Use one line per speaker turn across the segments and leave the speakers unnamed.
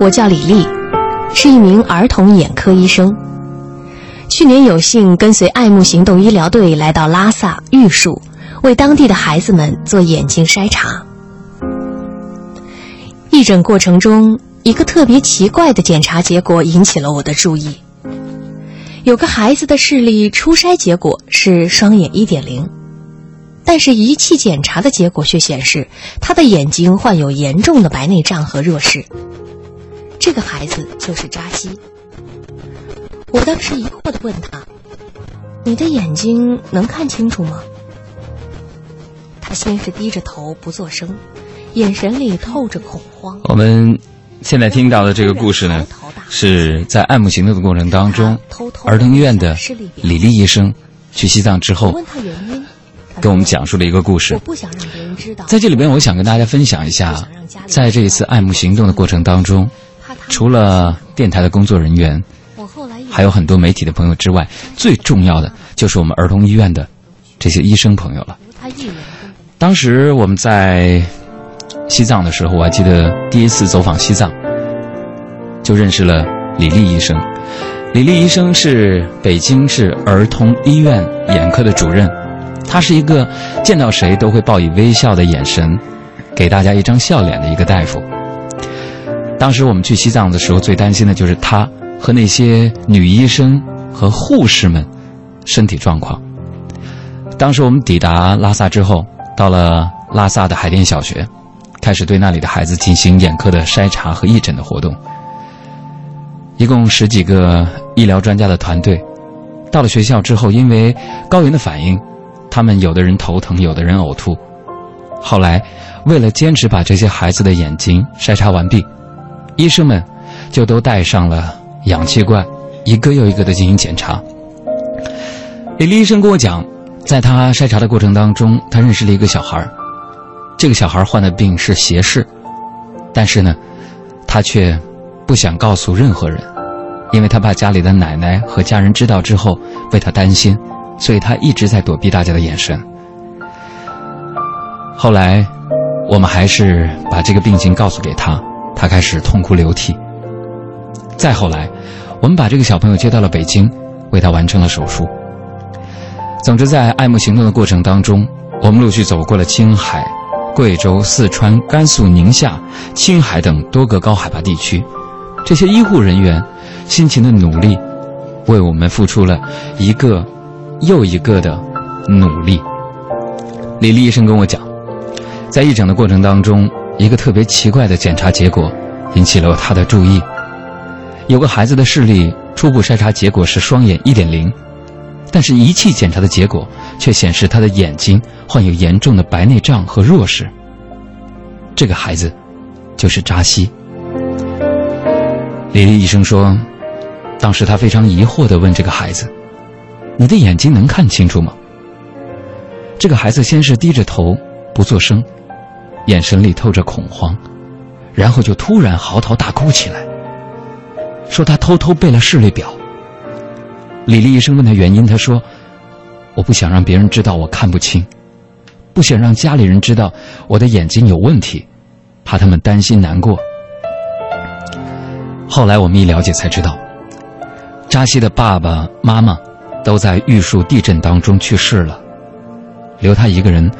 我叫李丽，是一名儿童眼科医生。去年有幸跟随爱慕行动医疗队来到拉萨玉树，为当地的孩子们做眼睛筛查。义诊过程中，一个特别奇怪的检查结果引起了我的注意。有个孩子的视力初筛结果是双眼一点零，但是仪器检查的结果却显示他的眼睛患有严重的白内障和弱视。这个孩子就是扎西。我当时疑惑的问他：“你的眼睛能看清楚吗？”他先是低着头不作声，眼神里透着恐慌。
我们现在听到的这个故事呢，是在爱慕行动的过程当中，儿童医院的李丽医生去西藏之后，跟我们讲述了一个故事。在这里边，我想跟大家分享一下，在这一次爱慕行动的过程当中。除了电台的工作人员，还有很多媒体的朋友之外，最重要的就是我们儿童医院的这些医生朋友了。当时我们在西藏的时候，我还记得第一次走访西藏，就认识了李丽医生。李丽医生是北京市儿童医院眼科的主任，他是一个见到谁都会报以微笑的眼神，给大家一张笑脸的一个大夫。当时我们去西藏的时候，最担心的就是他和那些女医生和护士们身体状况。当时我们抵达拉萨之后，到了拉萨的海淀小学，开始对那里的孩子进行眼科的筛查和义诊的活动。一共十几个医疗专家的团队，到了学校之后，因为高原的反应，他们有的人头疼，有的人呕吐。后来，为了坚持把这些孩子的眼睛筛查完毕。医生们就都带上了氧气罐，一个又一个的进行检查。李丽医生跟我讲，在他筛查的过程当中，他认识了一个小孩这个小孩患的病是斜视，但是呢，他却不想告诉任何人，因为他怕家里的奶奶和家人知道之后为他担心，所以他一直在躲避大家的眼神。后来，我们还是把这个病情告诉给他。他开始痛哭流涕。再后来，我们把这个小朋友接到了北京，为他完成了手术。总之，在爱慕行动的过程当中，我们陆续走过了青海、贵州、四川、甘肃、宁夏、青海等多个高海拔地区。这些医护人员辛勤的努力，为我们付出了一个又一个的努力。李丽医生跟我讲，在义诊的过程当中。一个特别奇怪的检查结果引起了他的注意。有个孩子的视力初步筛查结果是双眼一点零，但是仪器检查的结果却显示他的眼睛患有严重的白内障和弱视。这个孩子就是扎西。李丽医生说，当时他非常疑惑地问这个孩子：“你的眼睛能看清楚吗？”这个孩子先是低着头不作声。眼神里透着恐慌，然后就突然嚎啕大哭起来，说他偷偷背了视力表。李丽医生问他原因，他说：“我不想让别人知道我看不清，不想让家里人知道我的眼睛有问题，怕他们担心难过。”后来我们一了解才知道，扎西的爸爸妈妈都在玉树地震当中去世了，留他一个人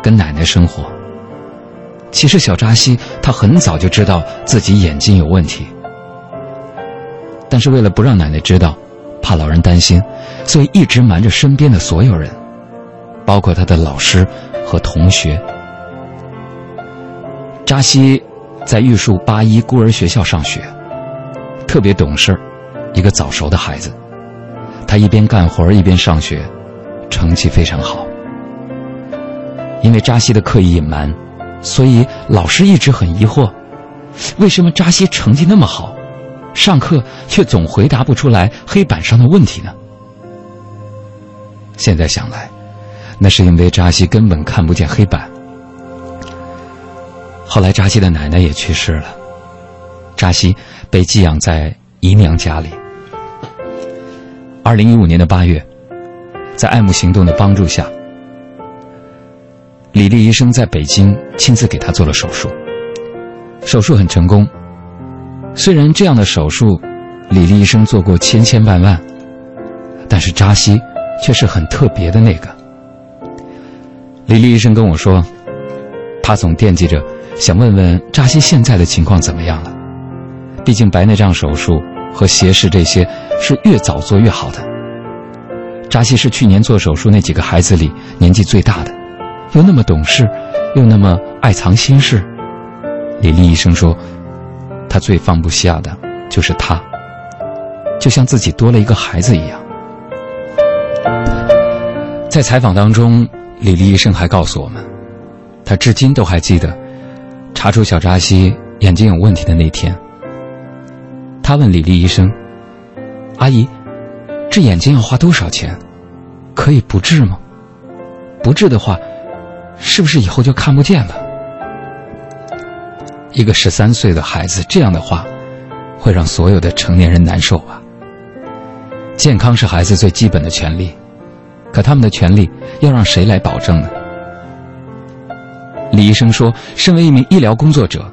跟奶奶生活。其实小扎西他很早就知道自己眼睛有问题，但是为了不让奶奶知道，怕老人担心，所以一直瞒着身边的所有人，包括他的老师和同学。扎西在玉树八一孤儿学校上学，特别懂事一个早熟的孩子。他一边干活一边上学，成绩非常好。因为扎西的刻意隐瞒。所以老师一直很疑惑，为什么扎西成绩那么好，上课却总回答不出来黑板上的问题呢？现在想来，那是因为扎西根本看不见黑板。后来扎西的奶奶也去世了，扎西被寄养在姨娘家里。二零一五年的八月，在爱慕行动的帮助下。李丽医生在北京亲自给他做了手术，手术很成功，虽然这样的手术，李丽医生做过千千万万，但是扎西却是很特别的那个。李丽医生跟我说，他总惦记着想问问扎西现在的情况怎么样了。毕竟白内障手术和斜视这些是越早做越好的。扎西是去年做手术那几个孩子里年纪最大的，又那么懂事，又那么爱藏心事。李丽医生说。他最放不下的就是他，就像自己多了一个孩子一样。在采访当中，李丽医生还告诉我们，他至今都还记得查出小扎西眼睛有问题的那天。他问李丽医生：“阿姨，治眼睛要花多少钱？可以不治吗？不治的话，是不是以后就看不见了？”一个十三岁的孩子这样的话，会让所有的成年人难受吧？健康是孩子最基本的权利，可他们的权利要让谁来保证呢？李医生说：“身为一名医疗工作者，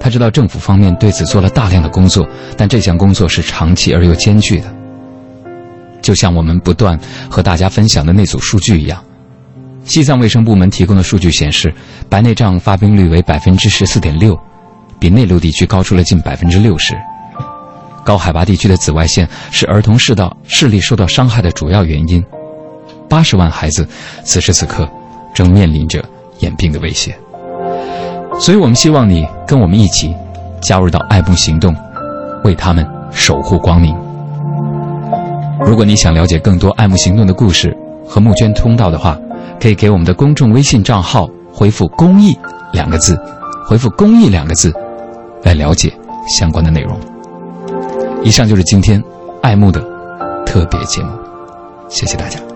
他知道政府方面对此做了大量的工作，但这项工作是长期而又艰巨的。就像我们不断和大家分享的那组数据一样，西藏卫生部门提供的数据显示，白内障发病率为百分之十四点六。”比内陆地区高出了近百分之六十。高海拔地区的紫外线是儿童视道视力受到伤害的主要原因。八十万孩子此时此刻正面临着眼病的威胁。所以我们希望你跟我们一起加入到爱慕行动，为他们守护光明。如果你想了解更多爱慕行动的故事和募捐通道的话，可以给我们的公众微信账号回复“公益”两个字，回复“公益”两个字。来了解相关的内容。以上就是今天爱慕的特别节目，谢谢大家。